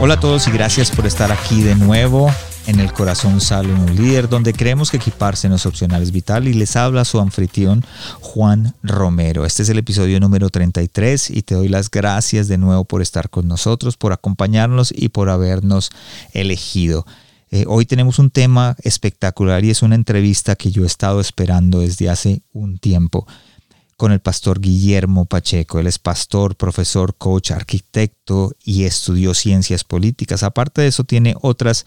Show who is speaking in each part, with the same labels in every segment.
Speaker 1: Hola a todos y gracias por estar aquí de nuevo en el corazón sale un líder donde creemos que equiparse no es opcional, es vital y les habla su anfitrión Juan Romero. Este es el episodio número 33 y te doy las gracias de nuevo por estar con nosotros, por acompañarnos y por habernos elegido. Eh, hoy tenemos un tema espectacular y es una entrevista que yo he estado esperando desde hace un tiempo con el pastor Guillermo Pacheco. Él es pastor, profesor, coach, arquitecto y estudió ciencias políticas. Aparte de eso, tiene otras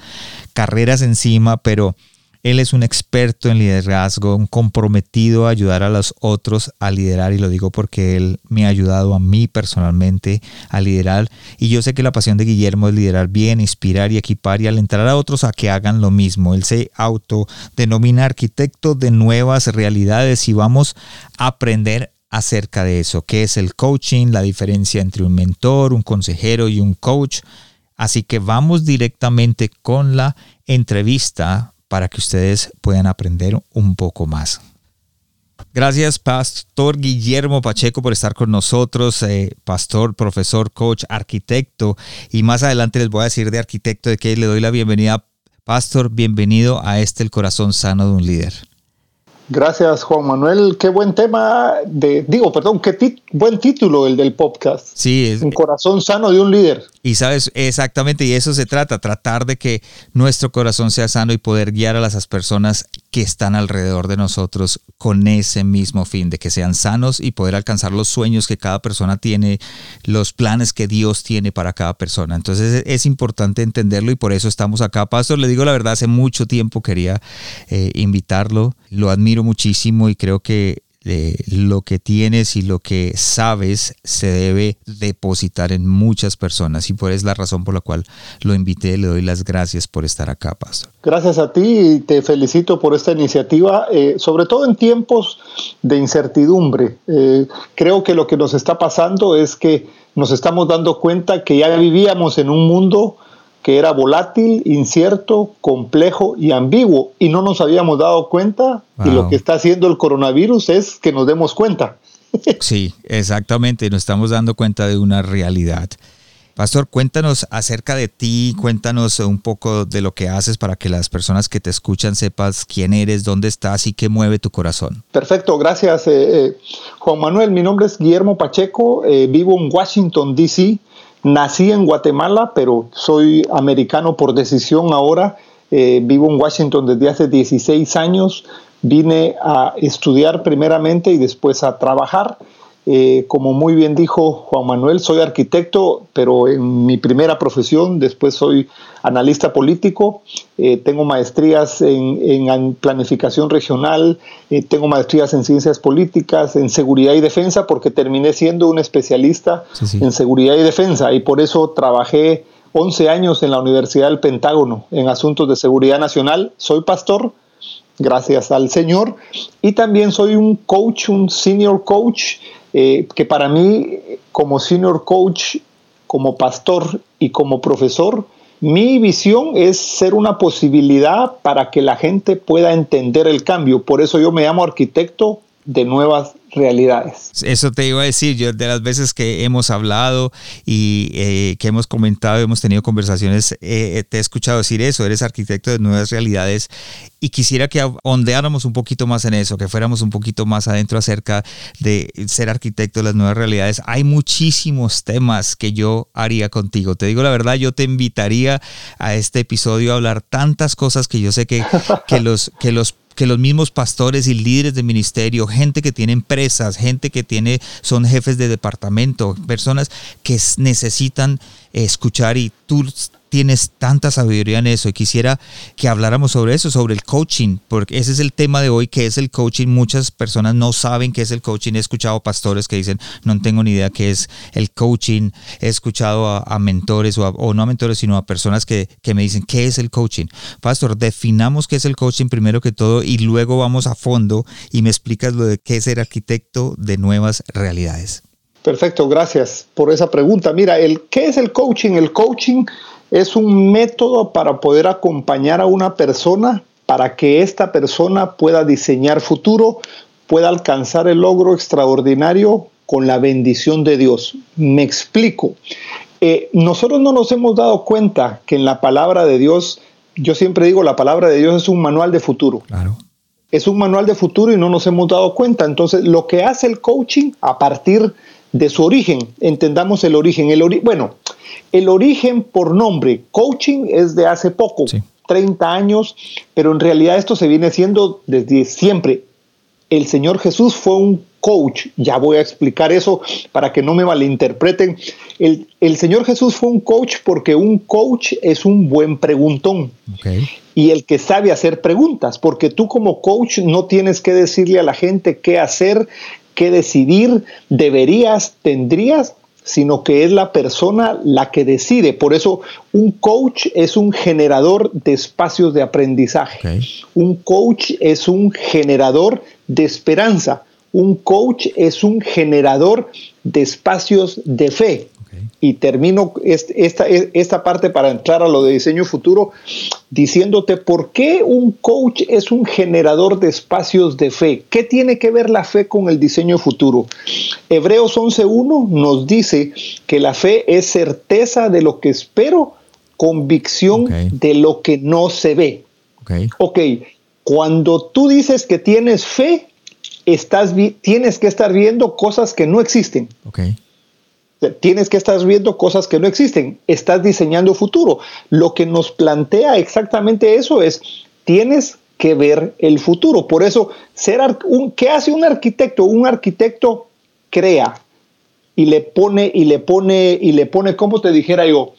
Speaker 1: carreras encima, pero él es un experto en liderazgo, un comprometido a ayudar a los otros a liderar y lo digo porque él me ha ayudado a mí personalmente a liderar y yo sé que la pasión de Guillermo es liderar bien, inspirar y equipar y alentar a otros a que hagan lo mismo. Él se autodenomina arquitecto de nuevas realidades y vamos a aprender acerca de eso, qué es el coaching, la diferencia entre un mentor, un consejero y un coach. Así que vamos directamente con la entrevista para que ustedes puedan aprender un poco más. Gracias, Pastor Guillermo Pacheco, por estar con nosotros, eh, pastor, profesor, coach, arquitecto. Y más adelante les voy a decir de arquitecto de que le doy la bienvenida. Pastor, bienvenido a este El Corazón Sano de un Líder.
Speaker 2: Gracias, Juan Manuel. Qué buen tema de, digo, perdón, qué buen título el del podcast.
Speaker 1: Sí,
Speaker 2: es un corazón sano de un líder.
Speaker 1: Y sabes, exactamente, y eso se trata, tratar de que nuestro corazón sea sano y poder guiar a las personas que están alrededor de nosotros con ese mismo fin, de que sean sanos y poder alcanzar los sueños que cada persona tiene, los planes que Dios tiene para cada persona. Entonces es, importante entenderlo y por eso estamos acá. Pastor, le digo la verdad, hace mucho tiempo quería eh, invitarlo, lo admiro muchísimo y creo que lo que tienes y lo que sabes se debe depositar en muchas personas y por es la razón por la cual lo invité. Le doy las gracias por estar acá, Pastor.
Speaker 2: Gracias a ti y te felicito por esta iniciativa, eh, sobre todo en tiempos de incertidumbre. Eh, creo que lo que nos está pasando es que nos estamos dando cuenta que ya vivíamos en un mundo que era volátil, incierto, complejo y ambiguo y no nos habíamos dado cuenta y lo que está haciendo el coronavirus es que nos demos cuenta.
Speaker 1: Sí, exactamente, nos estamos dando cuenta de una realidad. Pastor, cuéntanos acerca de ti, cuéntanos un poco de lo que haces para que las personas que te escuchan sepas quién eres, dónde estás y qué mueve tu corazón.
Speaker 2: Perfecto, gracias eh, eh, Juan Manuel. Mi nombre es Guillermo Pacheco, eh, vivo en Washington, D.C. Nací en Guatemala, pero soy americano por decisión ahora. Eh, vivo en Washington desde hace 16 años. Vine a estudiar primeramente y después a trabajar. Eh, como muy bien dijo Juan Manuel, soy arquitecto, pero en mi primera profesión, después soy analista político, eh, tengo maestrías en, planificación regional, eh, tengo maestrías en ciencias políticas, en seguridad y defensa, porque terminé siendo un especialista en seguridad y defensa y por eso trabajé 11 años en la Universidad del Pentágono en asuntos de seguridad nacional. Soy pastor, gracias al Señor, y también soy un coach, un senior coach eh, que para mí, como senior coach, como pastor y como profesor, mi visión es ser una posibilidad para que la gente pueda entender el cambio. Por eso yo me llamo arquitecto de nuevas realidades.
Speaker 1: Eso te iba a decir, yo de las veces que hemos hablado y eh, que hemos comentado, hemos tenido conversaciones, eh, te he escuchado decir eso, eres arquitecto de nuevas realidades y quisiera que ondeáramos un poquito más en eso, que fuéramos un poquito más adentro acerca de ser arquitecto de las nuevas realidades. Hay muchísimos temas que yo haría contigo. Te digo la verdad, yo te invitaría a este episodio a hablar tantas cosas que yo sé que, que los, que los que los mismos pastores y líderes de ministerio, gente que tiene empresas, gente que tiene, son jefes de departamento, personas que necesitan escuchar y tú tienes tanta sabiduría en eso y quisiera que habláramos sobre eso, sobre el coaching, porque ese es el tema de hoy, que es el coaching. Muchas personas no saben qué es el coaching. He escuchado pastores que dicen, no tengo ni idea qué es el coaching. He escuchado a, mentores o, no a mentores, sino a personas que, que me dicen, ¿qué es el coaching? Pastor, definamos qué es el coaching primero que todo y luego vamos a fondo y me explicas lo de qué es ser arquitecto de nuevas realidades.
Speaker 2: Perfecto, gracias por esa pregunta. Mira, el, ¿qué es el coaching? El coaching es un método para poder acompañar a una persona para que esta persona pueda diseñar futuro, pueda alcanzar el logro extraordinario con la bendición de Dios. Me explico. Eh, nosotros no nos hemos dado cuenta que en la palabra de Dios, yo siempre digo, la palabra de Dios es un manual de futuro.
Speaker 1: Claro.
Speaker 2: Es un manual de futuro y no nos hemos dado cuenta. Entonces, lo que hace el coaching a partir de su origen, entendamos el origen. El bueno, el origen por nombre, coaching es de hace poco, 30 años, pero en realidad esto se viene haciendo desde siempre. El Señor Jesús fue un coach, ya voy a explicar eso para que no me malinterpreten. El, el Señor Jesús fue un coach porque un coach es un buen preguntón. Y el que sabe hacer preguntas, porque tú como coach no tienes que decirle a la gente qué hacer, qué decidir, deberías, tendrías, sino que es la persona la que decide. Por eso un coach es un generador de espacios de aprendizaje. Un coach es un generador de esperanza. Un coach es un generador de espacios de fe. Y termino esta, esta parte para entrar a lo de diseño futuro diciéndote por qué un coach es un generador de espacios de fe. ¿Qué tiene que ver la fe con el diseño futuro? Hebreos 11.1 nos dice que la fe es certeza de lo que espero, convicción de lo que no se ve. ok, cuando tú dices que tienes fe, estás tienes que estar viendo cosas que no existen.
Speaker 1: Okay.
Speaker 2: Tienes que estar viendo cosas que no existen. Estás diseñando futuro. Lo que nos plantea exactamente eso es, tienes que ver el futuro. Por eso, ser un, ¿qué hace un arquitecto? Un arquitecto crea y le pone, y le pone, y le pone, como te dijera yo,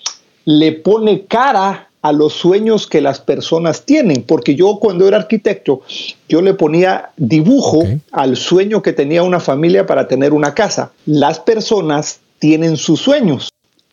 Speaker 2: le pone cara a los sueños que las personas tienen, porque yo cuando era arquitecto, yo le ponía dibujo al sueño que tenía una familia para tener una casa. Las personas tienen sus sueños.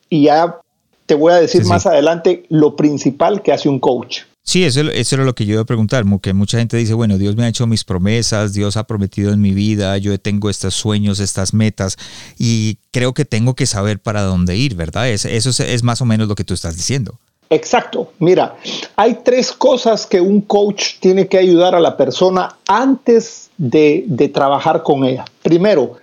Speaker 2: Y ya te voy a decir más adelante lo principal que hace un coach.
Speaker 1: Sí, eso, eso, era lo que yo iba a preguntar, que mucha gente dice, bueno, Dios me ha hecho mis promesas, Dios ha prometido en mi vida, yo tengo estos sueños, estas metas, y creo que tengo que saber para dónde ir, ¿verdad? eso es, más o menos lo que tú estás diciendo.
Speaker 2: Exacto. Mira, hay tres cosas que un coach tiene que ayudar a la persona antes de, de trabajar con ella. Primero,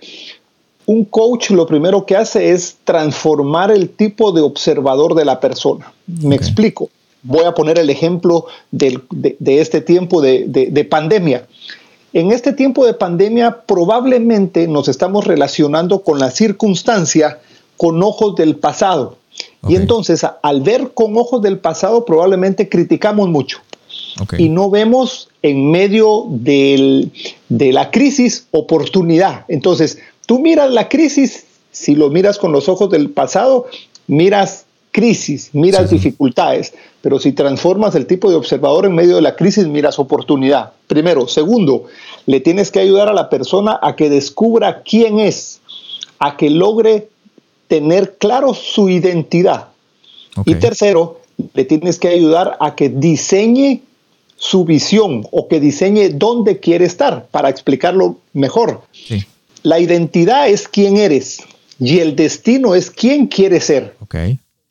Speaker 2: un coach lo primero que hace es transformar el tipo de observador de la persona. Me explico. Voy a poner el ejemplo de, este tiempo de, pandemia. En este tiempo de pandemia probablemente nos estamos relacionando con la circunstancia con ojos del pasado. Y entonces al ver con ojos del pasado probablemente criticamos mucho. Y no vemos en medio de la crisis oportunidad. Entonces, Tú miras la crisis, si lo miras con los ojos del pasado, miras crisis, miras dificultades, pero si transformas el tipo de observador en medio de la crisis, miras oportunidad. Primero. Segundo, le tienes que ayudar a la persona a que descubra quién es, a que logre tener claro su identidad. Y tercero, le tienes que ayudar a que diseñe su visión o que diseñe dónde quiere estar, para explicarlo mejor. Sí. La identidad es quién eres y el destino es quién quieres ser.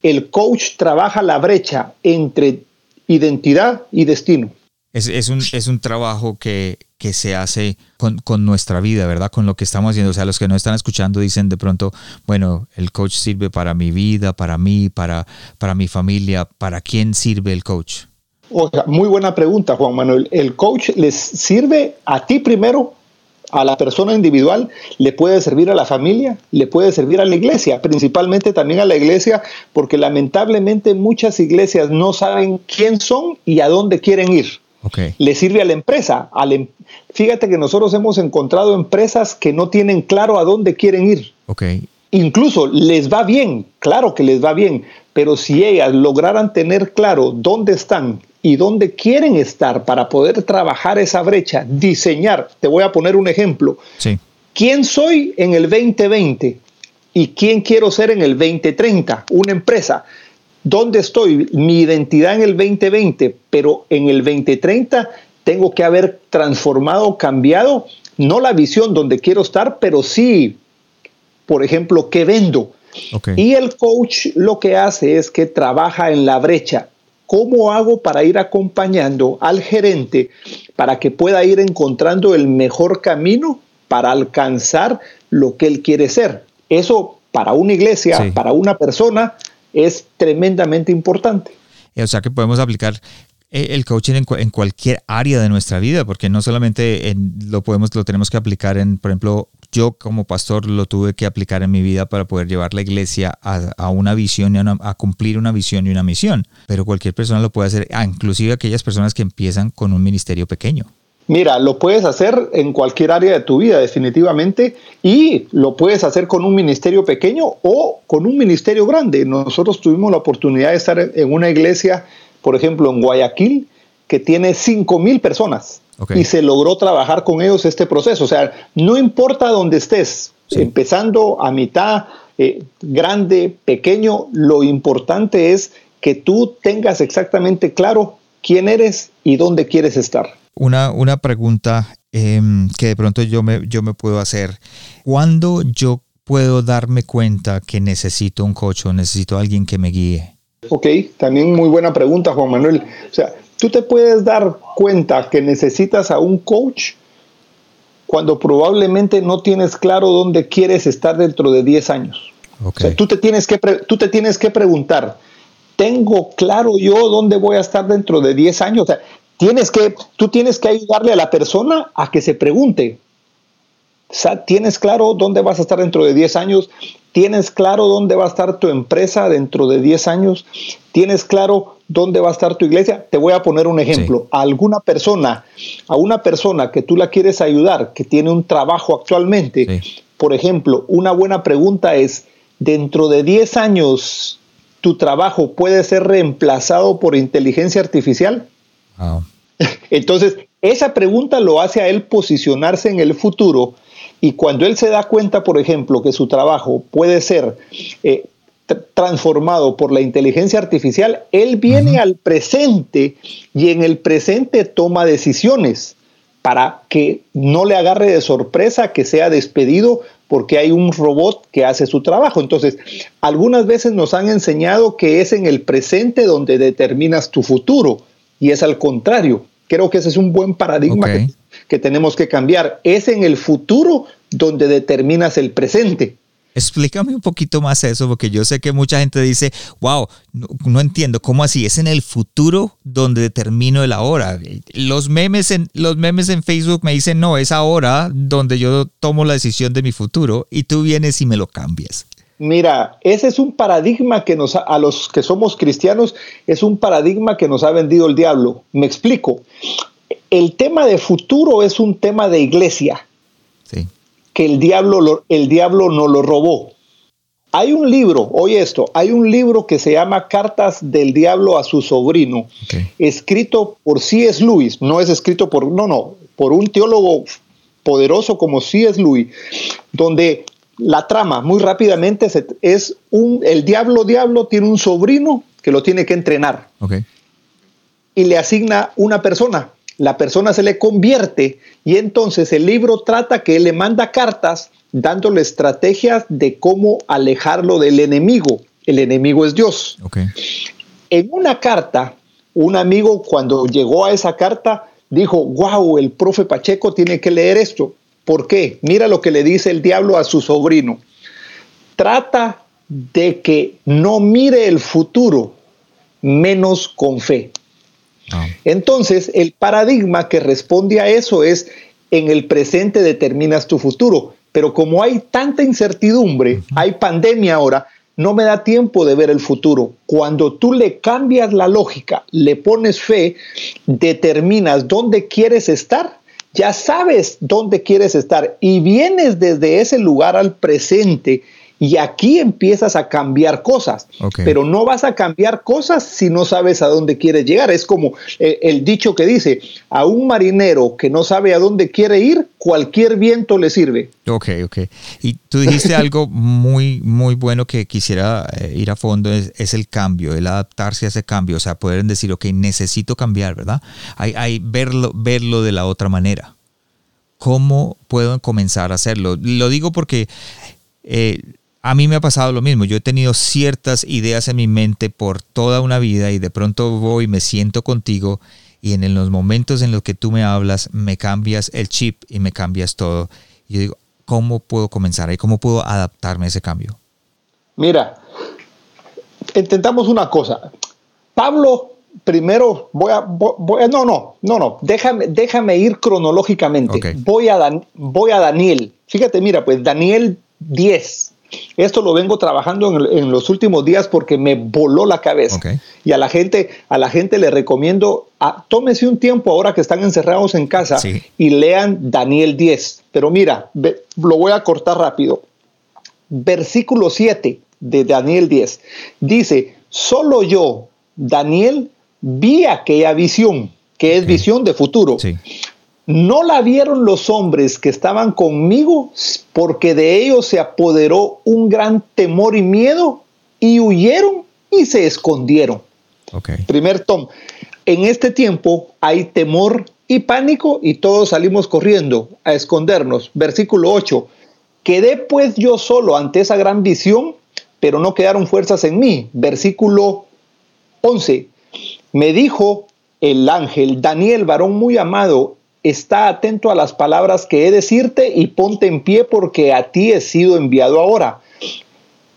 Speaker 2: El coach trabaja la brecha entre identidad y destino.
Speaker 1: Es, un, es un, trabajo que, que se hace con, con, nuestra vida, ¿verdad? Con lo que estamos haciendo. O sea, los que no están escuchando dicen de pronto, bueno, el coach sirve para mi vida, para mí, para, para mi familia. ¿Para quién sirve el coach?
Speaker 2: O sea, muy buena pregunta, Juan Manuel. El coach les sirve a ti primero a la persona individual, le puede servir a la familia, le puede servir a la iglesia, principalmente también a la iglesia, porque lamentablemente muchas iglesias no saben quién son y a dónde quieren ir. Le sirve a la empresa. Em, fíjate que nosotros hemos encontrado empresas que no tienen claro a dónde quieren ir. Incluso les va bien, claro que les va bien, pero si ellas lograran tener claro dónde están y dónde quieren estar para poder trabajar esa brecha, diseñar, te voy a poner un ejemplo.
Speaker 1: Sí.
Speaker 2: ¿Quién soy en el 2020 y quién quiero ser en el 2030? Una empresa. ¿Dónde estoy? Mi identidad en el 2020, pero en el 2030 tengo que haber transformado, cambiado, no la visión donde quiero estar, pero sí, por ejemplo, qué vendo. Y el coach lo que hace es que trabaja en la brecha. ¿Cómo hago para ir acompañando al gerente para que pueda ir encontrando el mejor camino para alcanzar lo que él quiere ser? Eso para una iglesia, para una persona, es tremendamente importante.
Speaker 1: O sea que podemos aplicar eh, el coaching en, cualquier área de nuestra vida, porque no solamente lo podemos, lo tenemos que aplicar en, por ejemplo, yo como pastor lo tuve que aplicar en mi vida para poder llevar la iglesia a, una visión y a, cumplir una visión y una misión. Pero cualquier persona lo puede hacer, ah, inclusive aquellas personas que empiezan con un ministerio pequeño.
Speaker 2: Mira, lo puedes hacer en cualquier área de tu vida, definitivamente, y lo puedes hacer con un ministerio pequeño o con un ministerio grande. Nosotros tuvimos la oportunidad de estar en una iglesia, por ejemplo, en Guayaquil, que tiene 5 mil personas. Y se logró trabajar con ellos este proceso. O sea, no importa dónde estés, empezando a mitad, eh, grande, pequeño, lo importante es que tú tengas exactamente claro quién eres y dónde quieres estar.
Speaker 1: Una, una pregunta em, que de pronto yo me, yo me puedo hacer. ¿Cuándo yo puedo darme cuenta que necesito un coach o necesito alguien que me guíe?
Speaker 2: Ok, también muy buena pregunta, Juan Manuel. O sea, Tú te puedes dar cuenta que necesitas a un coach cuando probablemente no tienes claro dónde quieres estar dentro de 10 años. O sea, tú te, tienes que tú te tienes que preguntar, ¿tengo claro yo dónde voy a estar dentro de 10 años? O sea, tienes que, tú tienes que ayudarle a la persona a que se pregunte, ¿tienes claro dónde vas a estar dentro de 10 años? ¿Tienes claro dónde va a estar tu empresa dentro de 10 años? ¿Tienes claro dónde va a estar tu iglesia? Te voy a poner un ejemplo. A alguna persona, a una persona que tú la quieres ayudar, que tiene un trabajo actualmente, por ejemplo, una buena pregunta es, dentro de 10 años, ¿tu trabajo puede ser reemplazado por inteligencia artificial? Entonces, esa pregunta lo hace a él posicionarse en el futuro y cuando él se da cuenta, por ejemplo, que su trabajo puede ser eh, transformado por la inteligencia artificial, él viene al presente y en el presente toma decisiones para que no le agarre de sorpresa que sea despedido porque hay un robot que hace su trabajo. Entonces, algunas veces nos han enseñado que es en el presente donde determinas tu futuro y es al contrario. Creo que ese es un buen paradigma que, tenemos que cambiar. Es en el futuro donde determinas el presente.
Speaker 1: Explícame un poquito más eso, porque yo sé que mucha gente dice, wow, no, entiendo, ¿cómo así? Es en el futuro donde determino el ahora. Los memes, en, los memes en Facebook me dicen, no, es ahora donde yo tomo la decisión de mi futuro y tú vienes y me lo cambias.
Speaker 2: Mira, ese es un paradigma que nos, a los que somos cristianos, es un paradigma que nos ha vendido el diablo. Me explico. El tema de futuro es un tema de iglesia.
Speaker 1: Sí.
Speaker 2: Que el diablo, el diablo no lo robó. Hay un libro, oye esto, hay un libro que se llama Cartas del Diablo a su sobrino, escrito por C.S. Lewis, no es escrito por, no, no, por un teólogo poderoso como C.S. Lewis, donde la trama, muy rápidamente, es un, el diablo diablo tiene un sobrino que lo tiene que entrenar. Y le asigna una persona. La persona se le convierte y entonces el libro trata que él le manda cartas dándole estrategias de cómo alejarlo del enemigo. El enemigo es Dios. En una carta, un amigo cuando llegó a esa carta dijo, wow, el profe Pacheco tiene que leer esto. ¿Por qué? Mira lo que le dice el diablo a su sobrino. Trata de que no mire el futuro, menos con fe. Ah. Entonces, el paradigma que responde a eso es, en el presente determinas tu futuro, pero como hay tanta incertidumbre, hay pandemia ahora, no me da tiempo de ver el futuro. Cuando tú le cambias la lógica, le pones fe, determinas dónde quieres estar ya sabes dónde quieres estar y vienes desde ese lugar al presente Y aquí empiezas a cambiar cosas, pero no vas a cambiar cosas si no sabes a dónde quieres llegar. Es como eh, el, dicho que dice, a un marinero que no sabe a dónde quiere ir, cualquier viento le sirve.
Speaker 1: Ok, ok. Y tú dijiste algo muy, muy bueno que quisiera eh, ir a fondo, es, el cambio, el adaptarse a ese cambio, o sea, poder decir, ok, necesito cambiar, ¿verdad? Hay, hay verlo, verlo de la otra manera. ¿Cómo puedo comenzar a hacerlo? Lo digo porque... Eh, a mí me ha pasado lo mismo. Yo he tenido ciertas ideas en mi mente por toda una vida y de pronto voy, me siento contigo y en los momentos en los que tú me hablas, me cambias el chip y me cambias todo. Y yo digo, ¿cómo puedo comenzar ahí? ¿Cómo puedo adaptarme a ese cambio?
Speaker 2: Mira, intentamos una cosa. Pablo, primero voy a, no, no, no, no, déjame, déjame ir cronológicamente. Voy, a voy a Daniel. Fíjate, mira, pues Daniel 10 esto lo vengo trabajando en, los últimos días porque me voló la cabeza. Y a la gente, a la gente le recomiendo, a, tómese un tiempo ahora que están encerrados en casa y lean Daniel 10. Pero mira, lo voy a cortar rápido. Versículo 7 de Daniel 10 dice, solo yo, Daniel, vi aquella visión, que es visión de futuro. No la vieron los hombres que estaban conmigo, porque de ellos se apoderó un gran temor y miedo, y huyeron y se escondieron. Primer tom. En este tiempo hay temor y pánico, y todos salimos corriendo a escondernos. Versículo 8. Quedé pues yo solo ante esa gran visión, pero no quedaron fuerzas en mí. Versículo 11. Me dijo el ángel, Daniel, varón muy amado, está atento a las palabras que he decirte y ponte en pie porque a ti he sido enviado ahora.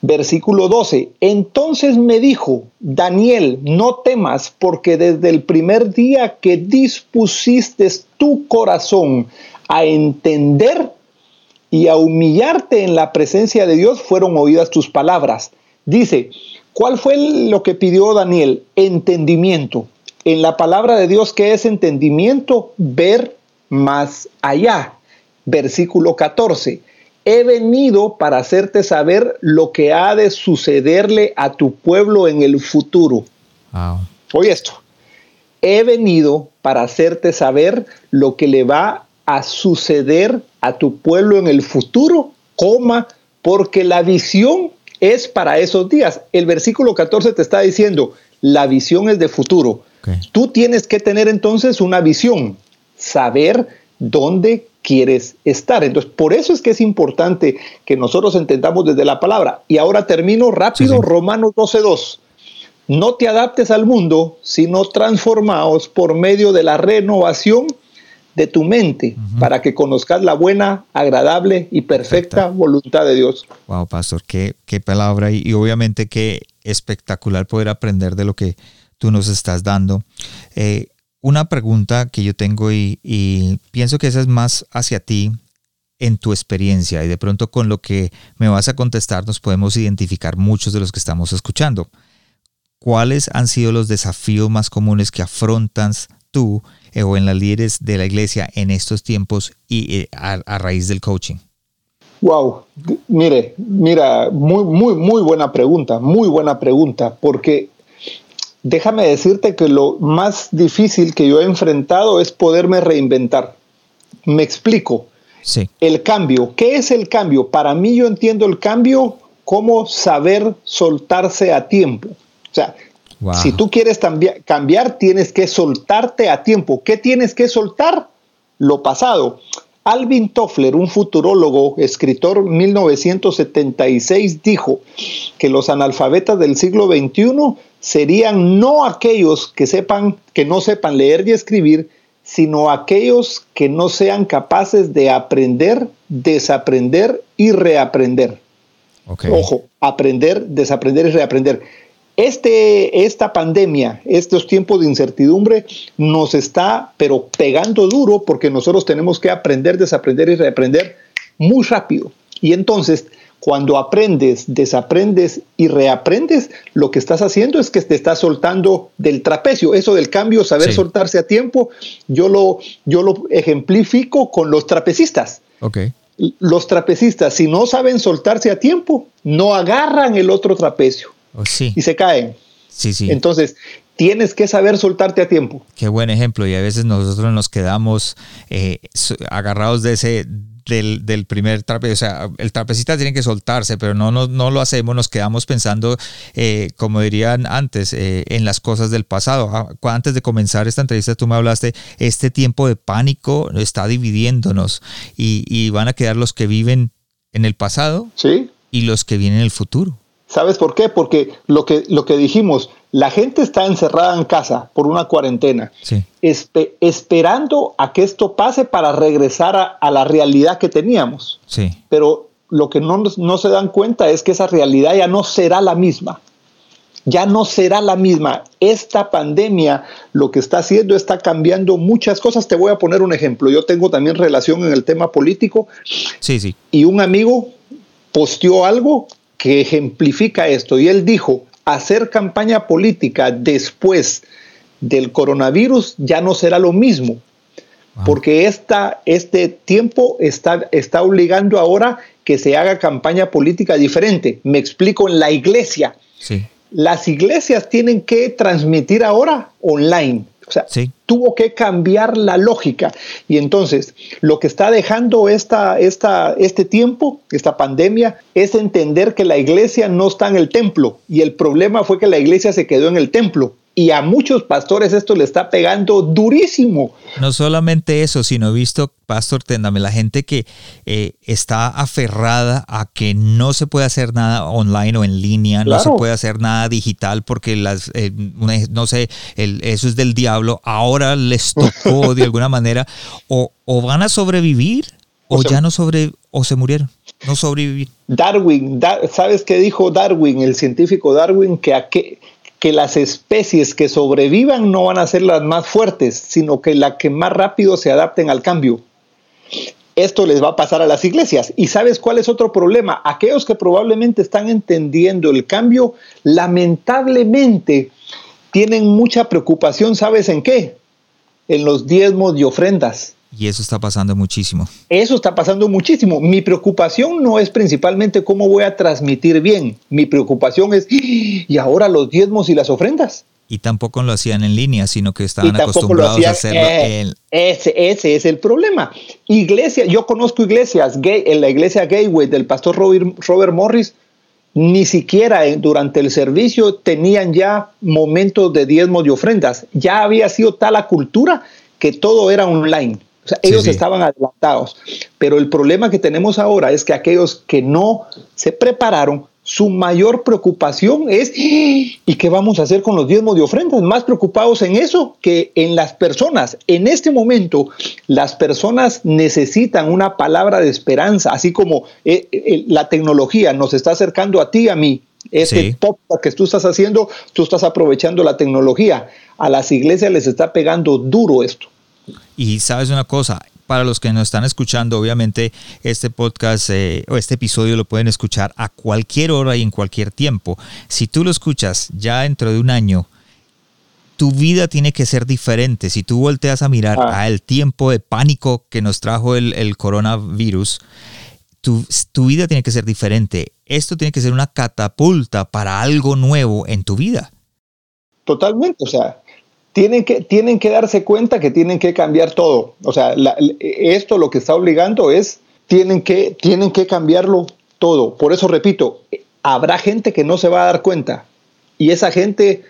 Speaker 2: Versículo 12. Entonces me dijo, Daniel, no temas porque desde el primer día que dispusiste tu corazón a entender y a humillarte en la presencia de Dios, fueron oídas tus palabras. Dice, ¿cuál fue lo que pidió Daniel? Entendimiento. En la palabra de Dios, ¿qué es entendimiento? Ver más allá. Versículo 14. He venido para hacerte saber lo que ha de sucederle a tu pueblo en el futuro. Oye esto. He venido para hacerte saber lo que le va a suceder a tu pueblo en el futuro, coma, porque la visión es para esos días. El versículo 14 te está diciendo, la visión es de futuro. Tú tienes que tener entonces una visión saber dónde quieres estar. Entonces, por eso es que es importante que nosotros entendamos desde la palabra. Y ahora termino rápido, Romanos 12.2. No te adaptes al mundo, sino transformaos por medio de la renovación de tu mente para que conozcas la buena, agradable y perfecta, voluntad de Dios.
Speaker 1: Wow, pastor, qué, qué palabra y, y, obviamente qué espectacular poder aprender de lo que tú nos estás dando. Eh, una pregunta que yo tengo y, pienso que esa es más hacia ti en tu experiencia y de pronto con lo que me vas a contestar nos podemos identificar muchos de los que estamos escuchando. ¿Cuáles han sido los desafíos más comunes que afrontas tú eh, o en las líderes de la iglesia en estos tiempos y eh, a, a, raíz del coaching?
Speaker 2: Wow, mire, mira, muy, muy, muy buena pregunta, muy buena pregunta, porque déjame decirte que lo más difícil que yo he enfrentado es poderme reinventar. Me explico.
Speaker 1: Sí.
Speaker 2: El cambio. ¿Qué es el cambio? Para mí yo entiendo el cambio como saber soltarse a tiempo. O sea, si tú quieres cambiar, tienes que soltarte a tiempo. ¿Qué tienes que soltar? Lo pasado. Alvin Toffler, un futurólogo, escritor 1976, dijo que los analfabetas del siglo XXI serían no aquellos que sepan que no sepan leer y escribir, sino aquellos que no sean capaces de aprender, desaprender y reaprender. Ojo, aprender, desaprender y reaprender. Este, esta pandemia, estos tiempos de incertidumbre nos está, pero pegando duro porque nosotros tenemos que aprender, desaprender y reaprender muy rápido. Y entonces cuando aprendes, desaprendes y reaprendes, lo que estás haciendo es que te estás soltando del trapecio. Eso del cambio, saber soltarse a tiempo, yo lo, yo lo ejemplifico con los trapecistas. los trapecistas, si no saben soltarse a tiempo, no agarran el otro trapecio
Speaker 1: Oh, sí,
Speaker 2: y se caen.
Speaker 1: sí, sí.
Speaker 2: Entonces, tienes que saber soltarte a tiempo.
Speaker 1: Qué buen ejemplo. Y a veces nosotros nos quedamos eh, agarrados de ese del, del primer trapecio. O sea, el trapecista tiene que soltarse, pero no, no, no lo hacemos. Nos quedamos pensando, eh, como dirían antes, eh, en las cosas del pasado. Ah, Antes de comenzar esta entrevista, tú me hablaste, este tiempo de pánico está dividiéndonos y, y van a quedar los que viven en el pasado
Speaker 2: ¿Sí?
Speaker 1: y los que vienen en el futuro.
Speaker 2: ¿Sabes por qué? Porque lo que, lo que dijimos, la gente está encerrada en casa por una cuarentena,
Speaker 1: Sí,
Speaker 2: espe- esperando a que esto pase para regresar a, a la realidad que teníamos.
Speaker 1: sí.
Speaker 2: Pero lo que no, no se dan cuenta es que esa realidad ya no será la misma. Ya no será la misma. Esta pandemia lo que está haciendo está cambiando muchas cosas. Te voy a poner un ejemplo. Yo tengo también relación en el tema político
Speaker 1: Sí, sí.
Speaker 2: y un amigo posteó algo que ejemplifica esto y él dijo, hacer campaña política después del coronavirus ya no será lo mismo,
Speaker 1: Wow.
Speaker 2: porque esta, este tiempo está, está obligando ahora que se haga campaña política diferente. Me explico en la iglesia.
Speaker 1: Sí,
Speaker 2: Las iglesias tienen que transmitir ahora online. O sea,
Speaker 1: Sí.
Speaker 2: tuvo que cambiar la lógica. Y entonces, lo que está dejando esta, esta, este tiempo, esta pandemia, es entender que la iglesia no está en el templo. Y el problema fue que la iglesia se quedó en el templo. Y a muchos pastores esto le está pegando durísimo.
Speaker 1: No solamente eso, sino he visto, Pastor Téndame, la gente que eh, está aferrada a que no se puede hacer nada online o en línea, no se puede hacer nada digital porque las, eh, no sé, el- eso es del diablo. Ahora les tocó de alguna manera o, o van a sobrevivir o,
Speaker 2: O sea-
Speaker 1: ya no sobre o se murieron, no sobrevivir.
Speaker 2: Darwin, Da- ¿sabes qué dijo Darwin, el científico Darwin? Que, a que, las especies que sobrevivan no van a ser las más fuertes, sino que las que más rápido se adapten al cambio. Esto les va a pasar a las iglesias. ¿Y sabes cuál es otro problema? Aquellos que probablemente están entendiendo el cambio, lamentablemente tienen mucha preocupación, ¿sabes en qué? En los diezmos y ofrendas.
Speaker 1: Y eso está pasando muchísimo.
Speaker 2: Eso está pasando muchísimo. Mi preocupación no es principalmente cómo voy a transmitir bien. Mi preocupación es, ¿y ahora los diezmos y las ofrendas?
Speaker 1: Y tampoco lo hacían en línea, sino que estaban acostumbrados
Speaker 2: hacían.
Speaker 1: a hacerlo
Speaker 2: eh,
Speaker 1: en,
Speaker 2: ese, ese es el problema. Iglesia, yo conozco iglesias, gay, en la iglesia Gateway del pastor Robert, Robert Morris, ni siquiera durante el servicio tenían ya momentos de diezmos y ofrendas. Ya había sido tal la cultura que todo era online. O sea,
Speaker 1: Sí,
Speaker 2: ellos
Speaker 1: sí.
Speaker 2: estaban adelantados. Pero el problema que tenemos ahora es que aquellos que no se prepararon, su mayor preocupación es ¿y qué vamos a hacer con los diezmos de ofrendas? Más preocupados en eso que en las personas. En este momento, las personas necesitan una palabra de esperanza, así como eh, eh, la tecnología nos está acercando a ti y a mí. Este
Speaker 1: Sí.
Speaker 2: podcast que tú estás haciendo, tú estás aprovechando la tecnología. A las iglesias les está pegando duro esto.
Speaker 1: Y sabes una cosa, para los que nos están escuchando, obviamente este podcast eh, o este episodio lo pueden escuchar a cualquier hora y en cualquier tiempo. Si tú lo escuchas ya dentro de un año, tu vida tiene que ser diferente. Si tú volteas a mirar
Speaker 2: Ah.
Speaker 1: al tiempo de pánico que nos trajo el, el coronavirus, tu, tu vida tiene que ser diferente. Esto tiene que ser una catapulta para algo nuevo en tu vida.
Speaker 2: Totalmente, o sea, tienen que, tienen que darse cuenta que tienen que cambiar todo. O sea, la- esto lo que está obligando es, tienen que, tienen que cambiarlo todo. Por eso repito, habrá gente que no se va a dar cuenta y esa gente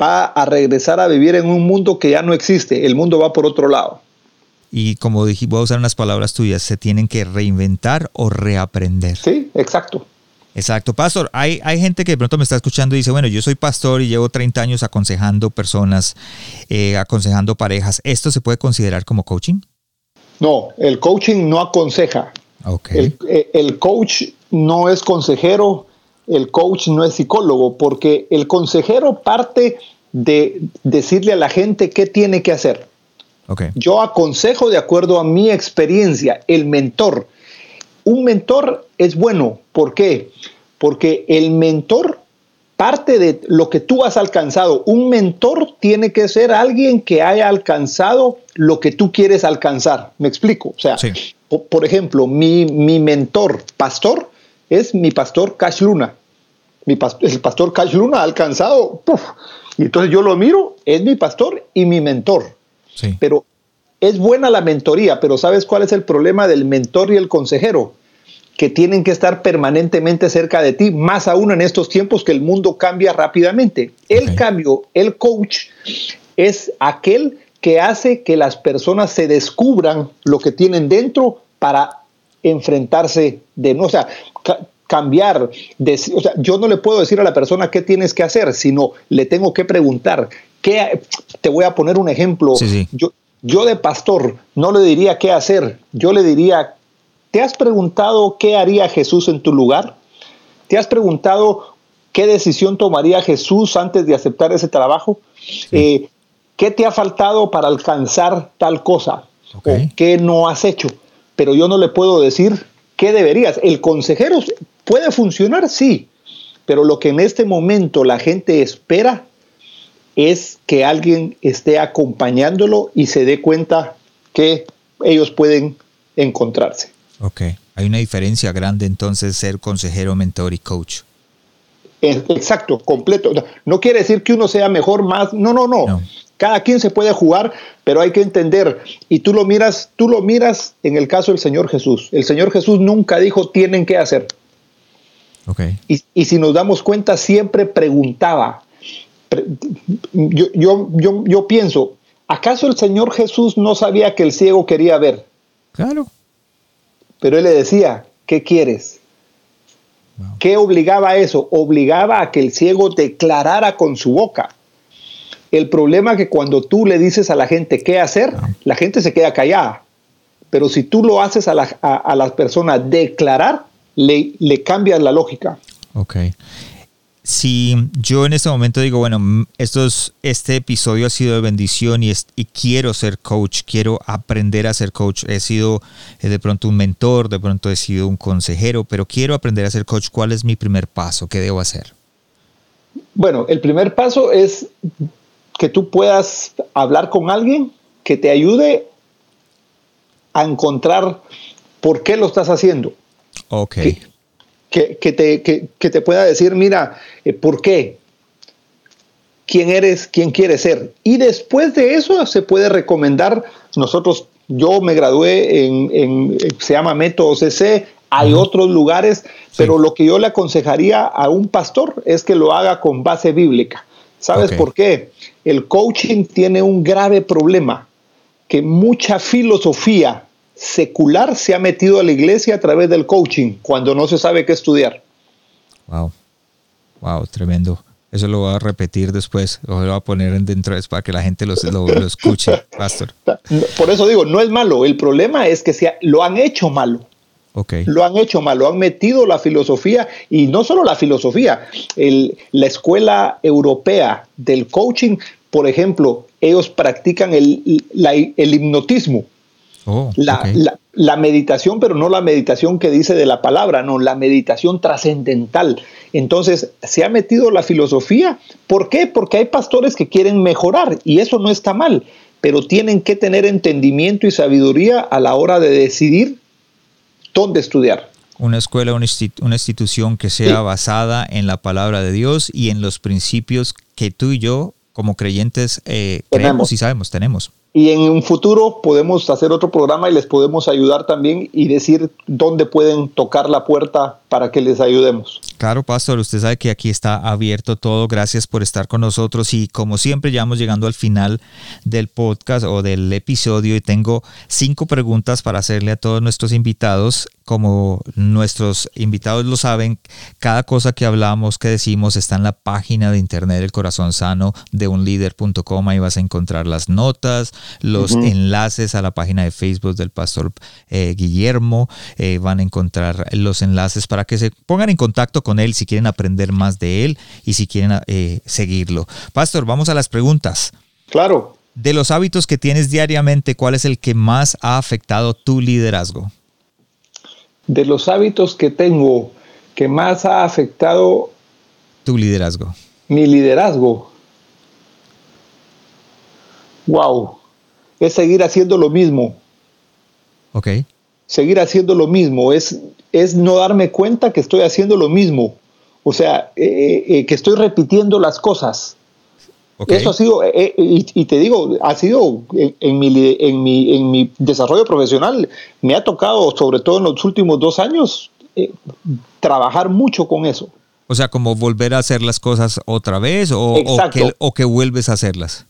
Speaker 2: va a regresar a vivir en un mundo que ya no existe. El mundo va por otro lado.
Speaker 1: Y como dije, voy a usar unas palabras tuyas, se tienen que reinventar o reaprender.
Speaker 2: Sí, exacto.
Speaker 1: Exacto, pastor. Hay, hay gente que de pronto me está escuchando y dice, bueno, yo soy pastor y llevo 30 años aconsejando personas, eh, aconsejando parejas. ¿Esto se puede considerar como coaching?
Speaker 2: No, el coaching no aconseja.
Speaker 1: Ok.
Speaker 2: El, eh, el coach no es consejero, el coach no es psicólogo, porque el consejero parte de decirle a la gente qué tiene que hacer.
Speaker 1: ok.
Speaker 2: Yo aconsejo de acuerdo a mi experiencia, el mentor. Un mentor es bueno, ¿por qué? Porque el mentor parte de lo que tú has alcanzado. Un mentor tiene que ser alguien que haya alcanzado lo que tú quieres alcanzar. ¿Me explico? O sea,
Speaker 1: Sí.
Speaker 2: por, ejemplo, mi, mi, mentor, pastor, es mi pastor Cash Luna. Mi el pastor Cash Luna ha alcanzado, y entonces yo lo miro, es mi pastor y mi mentor. Sí. Pero es buena la mentoría, pero ¿sabes cuál es el problema del mentor y el consejero? Que tienen que estar permanentemente cerca de ti, más aún en estos tiempos que el mundo cambia rápidamente. El cambio, el coach, es aquel que hace que las personas se descubran lo que tienen dentro para enfrentarse de no, o sea, cambiar, de, o sea, yo no le puedo decir a la persona qué tienes que hacer, sino le tengo que preguntar, ¿qué, te voy a poner un ejemplo, Yo, yo de pastor no le diría qué hacer, yo le diría, ¿te has preguntado qué haría Jesús en tu lugar? ¿Te has preguntado qué decisión tomaría Jesús antes de aceptar ese trabajo? Eh, ¿Qué te ha faltado para alcanzar tal cosa? ¿O qué no has hecho? Pero yo no le puedo decir qué deberías. El consejero puede funcionar, sí, pero lo que en este momento la gente espera es que alguien esté acompañándolo y se dé cuenta que ellos pueden encontrarse.
Speaker 1: Ok, hay una diferencia grande entonces ser consejero, mentor y coach.
Speaker 2: Exacto, completo. No quiere decir que uno sea mejor, más. No, no, no. Cada quien se puede jugar, pero hay que entender. Y tú lo miras, tú lo miras en el caso del Señor Jesús. El Señor Jesús nunca dijo tienen que hacer.
Speaker 1: Okay.
Speaker 2: Y, si nos damos cuenta, siempre preguntaba. Yo, yo, yo, yo pienso, ¿acaso el Señor Jesús no sabía que el ciego quería ver?
Speaker 1: Claro.
Speaker 2: Pero él le decía, ¿qué quieres? ¿Qué obligaba a eso? Obligaba a que el ciego declarara con su boca. El problema es que cuando tú le dices a la gente qué hacer, la gente se queda callada. Pero si tú lo haces a, la, a, las personas declarar, le, le cambias la lógica.
Speaker 1: Ok si yo en este momento digo, bueno, estos, este episodio ha sido de bendición y, y, quiero ser coach, quiero aprender a ser coach, he sido eh, de pronto un mentor, de pronto he sido un consejero, pero quiero aprender a ser coach, ¿cuál es mi primer paso? ¿Qué debo hacer?
Speaker 2: Bueno, el primer paso es que tú puedas hablar con alguien que te ayude a encontrar por qué lo estás haciendo.
Speaker 1: Ok
Speaker 2: que, te, que, te, pueda decir, mira, eh, ¿por qué? ¿Quién eres? ¿Quién quieres ser? Y después de eso se puede recomendar, nosotros, yo me gradué en, se llama Método CC, hay otros lugares, pero lo que yo le aconsejaría a un pastor es que lo haga con base bíblica. ¿Sabes por qué? El coaching tiene un grave problema, que mucha filosofía secular se ha metido a la iglesia a través del coaching cuando no se sabe qué estudiar.
Speaker 1: Wow, wow, tremendo. Eso lo voy a repetir después, lo voy a poner dentro para que la gente lo, lo, escuche, pastor.
Speaker 2: Por eso digo, no es malo, el problema es que se lo han hecho malo.
Speaker 1: Okay.
Speaker 2: Lo han hecho malo, han metido la filosofía y no solo la filosofía, la escuela europea del coaching, por ejemplo, ellos practican el, el hipnotismo.
Speaker 1: Oh,
Speaker 2: la, meditación, pero no la meditación que dice de la palabra, no, la meditación trascendental. Entonces, se ha metido la filosofía. ¿Por qué? Porque hay pastores que quieren mejorar y eso no está mal, pero tienen que tener entendimiento y sabiduría a la hora de decidir dónde estudiar.
Speaker 1: Una escuela, una, institución que sea basada en la palabra de Dios y en los principios que tú y yo como creyentes eh, creemos y sabemos, tenemos.
Speaker 2: Y en un futuro podemos hacer otro programa y les podemos ayudar también y decir dónde pueden tocar la puerta para que les ayudemos.
Speaker 1: Claro, pastor, usted sabe que aquí está abierto todo. Gracias por estar con nosotros y como siempre ya vamos llegando al final del podcast o del episodio y tengo cinco preguntas para hacerle a todos nuestros invitados como nuestros invitados lo saben, cada cosa que hablamos, que decimos, está en la página de internet del corazón sano de unleader.com. Ahí vas a encontrar las notas, los enlaces a la página de Facebook del pastor eh, Guillermo. Eh, van a encontrar los enlaces para que se pongan en contacto con él si quieren aprender más de él y si quieren eh, seguirlo. Pastor, vamos a las preguntas.
Speaker 2: Claro.
Speaker 1: De los hábitos que tienes diariamente, ¿cuál es el que más ha afectado tu liderazgo?
Speaker 2: de los hábitos que tengo que más ha afectado
Speaker 1: tu liderazgo?
Speaker 2: Mi liderazgo. Wow. Es seguir haciendo lo mismo.
Speaker 1: Ok.
Speaker 2: Seguir haciendo lo mismo, es, es no darme cuenta que estoy haciendo lo mismo, o sea, eh, eh, que estoy repitiendo las cosas. Eso ha sido, y, te digo, ha sido en, mi, en, mi, en mi desarrollo profesional, me ha tocado, sobre todo en los últimos dos años, trabajar mucho con eso.
Speaker 1: O sea, como volver a hacer las cosas otra vez o, o, que, vuelves a hacerlas.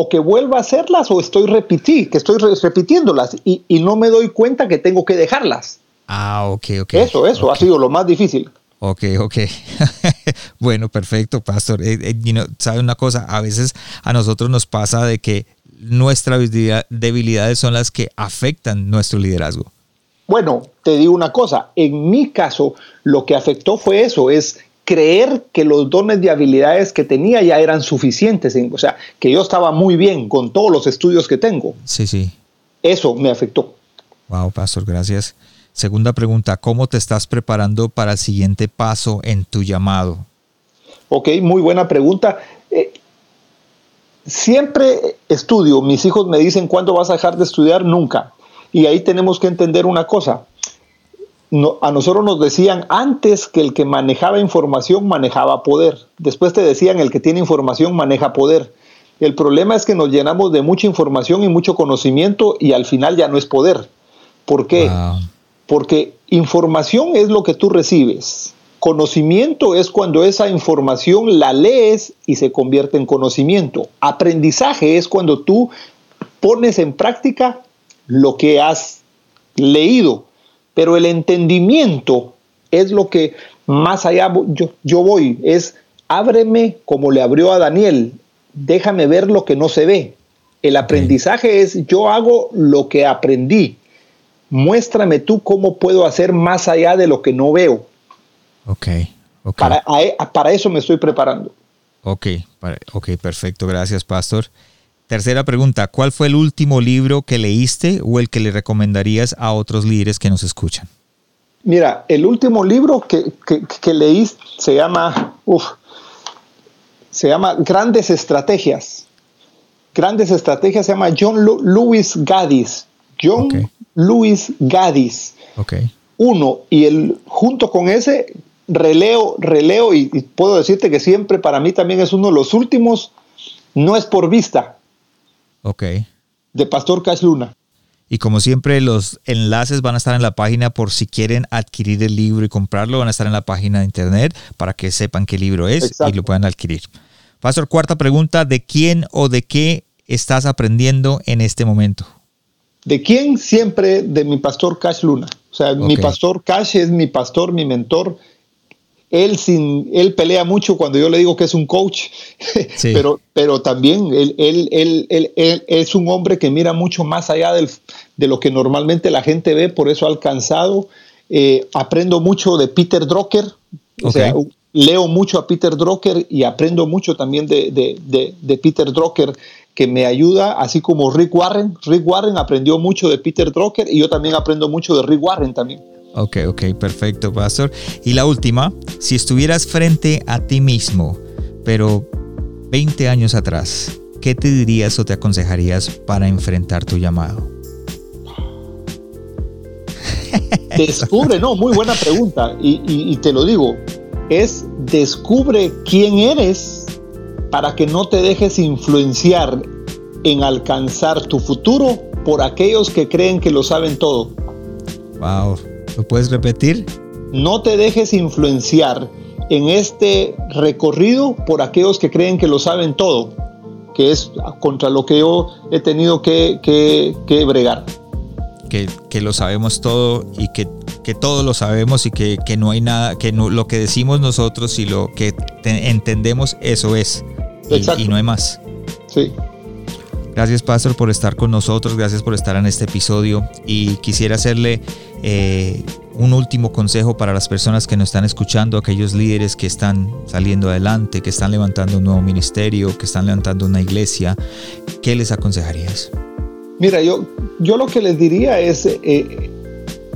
Speaker 2: O que vuelva a hacerlas o estoy repitiendo, que estoy repitiéndolas y, no me doy cuenta que tengo que dejarlas.
Speaker 1: Ah, ok, ok.
Speaker 2: Eso, eso ha sido lo más difícil.
Speaker 1: Ok, ok. bueno, perfecto, pastor. Eh, eh, ¿Sabe una cosa? A veces a nosotros nos pasa de que nuestras debilidades son las que afectan nuestro liderazgo.
Speaker 2: Bueno, te digo una cosa, en mi caso lo que afectó fue eso, es creer que los dones de habilidades que tenía ya eran suficientes, o sea, que yo estaba muy bien con todos los estudios que tengo.
Speaker 1: Sí, sí.
Speaker 2: Eso me afectó.
Speaker 1: Wow, pastor, gracias. Segunda pregunta, ¿cómo te estás preparando para el siguiente paso en tu llamado?
Speaker 2: Ok, muy buena pregunta. Eh, siempre estudio, mis hijos me dicen, ¿cuándo vas a dejar de estudiar? Nunca. Y ahí tenemos que entender una cosa. A nosotros nos decían antes que el que manejaba información manejaba poder. Después te decían el que tiene información maneja poder. El problema es que nos llenamos de mucha información y mucho conocimiento y al final ya no es poder. ¿Por qué? Porque información es lo que tú recibes. Conocimiento es cuando esa información la lees y se convierte en conocimiento. Aprendizaje es cuando tú pones en práctica lo que has leído, pero el entendimiento es lo que más allá yo, yo voy, es ábreme como le abrió a Daniel, déjame ver lo que no se ve. El aprendizaje es yo hago lo que aprendí. Muéstrame tú cómo puedo hacer más allá de lo que no veo.
Speaker 1: Ok.
Speaker 2: Para, para, eso me estoy preparando.
Speaker 1: Ok, ok, perfecto. Gracias, Pastor. Tercera pregunta, ¿cuál fue el último libro que leíste o el que le recomendarías a otros líderes que nos escuchan?
Speaker 2: Mira, el último libro que, que, leí se llama, se llama Grandes Estrategias. Grandes Estrategias se llama John Lewis Gaddis. John Lewis Gaddis.
Speaker 1: Okay.
Speaker 2: Uno, y el, junto con ese, releo, releo, y, y puedo decirte que siempre para mí también es uno de los últimos, no es por vista,
Speaker 1: Ok.
Speaker 2: De Pastor Cash Luna.
Speaker 1: Y como siempre, los enlaces van a estar en la página por si quieren adquirir el libro y comprarlo, van a estar en la página de internet para que sepan qué libro es y lo puedan adquirir. Pastor, cuarta pregunta, ¿de quién o de qué estás aprendiendo en este momento?
Speaker 2: ¿De quién? Siempre de mi pastor Cash Luna. O sea, mi pastor Cash es mi pastor, mi mentor, él, sin, él pelea mucho cuando yo le digo que es un coach, pero, pero también él, él, él, es un hombre que mira mucho más allá del, de lo que normalmente la gente ve, por eso ha alcanzado. Eh, aprendo mucho de Peter Drucker, o sea, leo mucho a Peter Drucker y aprendo mucho también de, de, de, Peter Drucker que me ayuda, así como Rick Warren. Rick Warren aprendió mucho de Peter Drucker y yo también aprendo mucho de Rick Warren también.
Speaker 1: Ok, ok, perfecto, Pastor. Y la última, si estuvieras frente a ti mismo, pero 20 años atrás, ¿qué te dirías o te aconsejarías para enfrentar tu llamado?
Speaker 2: Descubre, no, muy buena pregunta. Y, te lo digo, es descubre quién eres para que no te dejes influenciar en alcanzar tu futuro por aquellos que creen que lo saben todo.
Speaker 1: Wow, ¿Lo puedes repetir?
Speaker 2: No te dejes influenciar en este recorrido por aquellos que creen que lo saben todo, que es contra lo que yo he tenido que, que, bregar.
Speaker 1: Que, que, lo sabemos todo y que, que todo lo sabemos y que, no hay nada, que no, lo que decimos nosotros y lo que entendemos, eso es. Y, y, no hay más.
Speaker 2: Sí.
Speaker 1: Gracias, Pastor, por estar con nosotros. Gracias por estar en este episodio. Y quisiera hacerle eh, un último consejo para las personas que nos están escuchando, aquellos líderes que están saliendo adelante, que están levantando un nuevo ministerio, que están levantando una iglesia. ¿Qué les aconsejarías?
Speaker 2: Mira, yo, yo lo que les diría es, eh,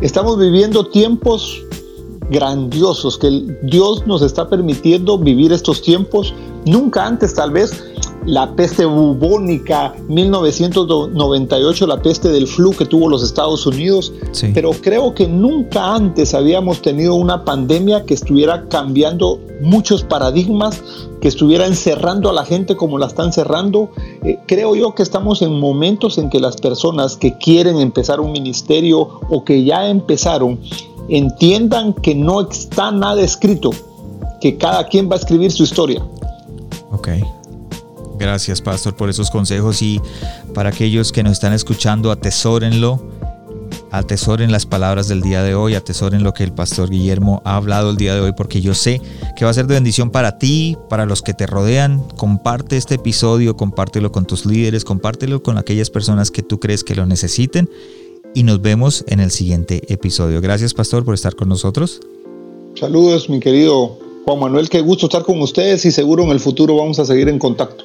Speaker 2: estamos viviendo tiempos grandiosos, que Dios nos está permitiendo vivir estos tiempos. Nunca antes tal vez la peste bubónica, 1998, la peste del flu que tuvo los Estados Unidos, pero creo que nunca antes habíamos tenido una pandemia que estuviera cambiando muchos paradigmas, que estuviera encerrando a la gente como la están cerrando. Eh, creo yo que estamos en momentos en que las personas que quieren empezar un ministerio o que ya empezaron, entiendan que no está nada escrito, que cada quien va a escribir su historia.
Speaker 1: Ok. Gracias, Pastor, por esos consejos y para aquellos que nos están escuchando, atesórenlo, atesoren las palabras del día de hoy, atesoren lo que el Pastor Guillermo ha hablado el día de hoy, porque yo sé que va a ser de bendición para ti, para los que te rodean. Comparte este episodio, compártelo con tus líderes, compártelo con aquellas personas que tú crees que lo necesiten y nos vemos en el siguiente episodio. Gracias, Pastor, por estar con nosotros.
Speaker 2: Saludos, mi querido Juan Manuel, qué gusto estar con ustedes y seguro en el futuro vamos a seguir en contacto.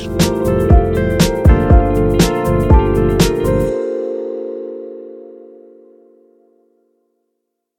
Speaker 1: Beijo.